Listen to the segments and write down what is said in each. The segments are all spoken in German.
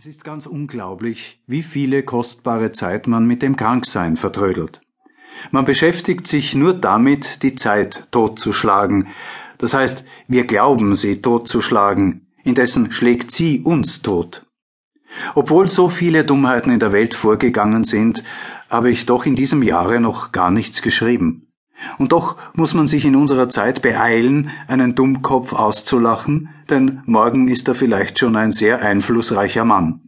Es ist ganz unglaublich, wie viele kostbare Zeit man mit dem Kranksein vertrödelt. Man beschäftigt sich nur damit, die Zeit totzuschlagen. Das heißt, wir glauben sie totzuschlagen, indessen schlägt sie uns tot. Obwohl so viele Dummheiten in der Welt vorgegangen sind, habe ich doch in diesem Jahre noch gar nichts geschrieben. Und doch muss man sich in unserer Zeit beeilen, einen Dummkopf auszulachen, denn morgen ist er vielleicht schon ein sehr einflussreicher Mann.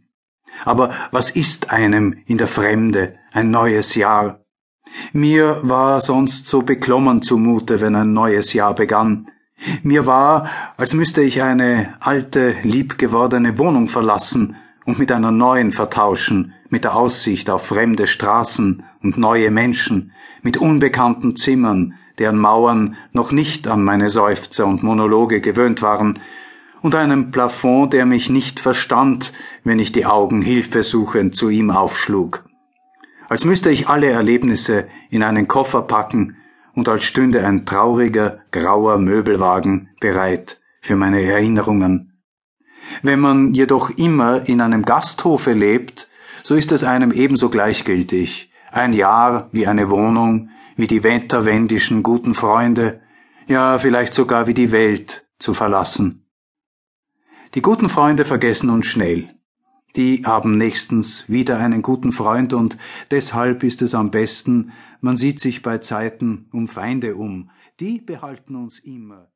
Aber was ist einem in der Fremde ein neues Jahr? Mir war sonst so beklommen zumute, wenn ein neues Jahr begann. Mir war, als müsste ich eine alte, liebgewordene Wohnung verlassen und mit einer neuen vertauschen, mit der Aussicht auf fremde Straßen und neue Menschen, mit unbekannten Zimmern, deren Mauern noch nicht an meine Seufzer und Monologe gewöhnt waren, und einem Plafond, der mich nicht verstand, wenn ich die Augen hilfesuchend zu ihm aufschlug. Als müsste ich alle Erlebnisse in einen Koffer packen und als stünde ein trauriger, grauer Möbelwagen bereit für meine Erinnerungen. Wenn man jedoch immer in einem Gasthofe lebt, so ist es einem ebenso gleichgültig, ein Jahr wie eine Wohnung, wie die wetterwendischen guten Freunde, ja vielleicht sogar wie die Welt zu verlassen. Die guten Freunde vergessen uns schnell. Die haben nächstens wieder einen guten Freund und deshalb ist es am besten, man sieht sich bei Zeiten um Feinde um. Die behalten uns immer.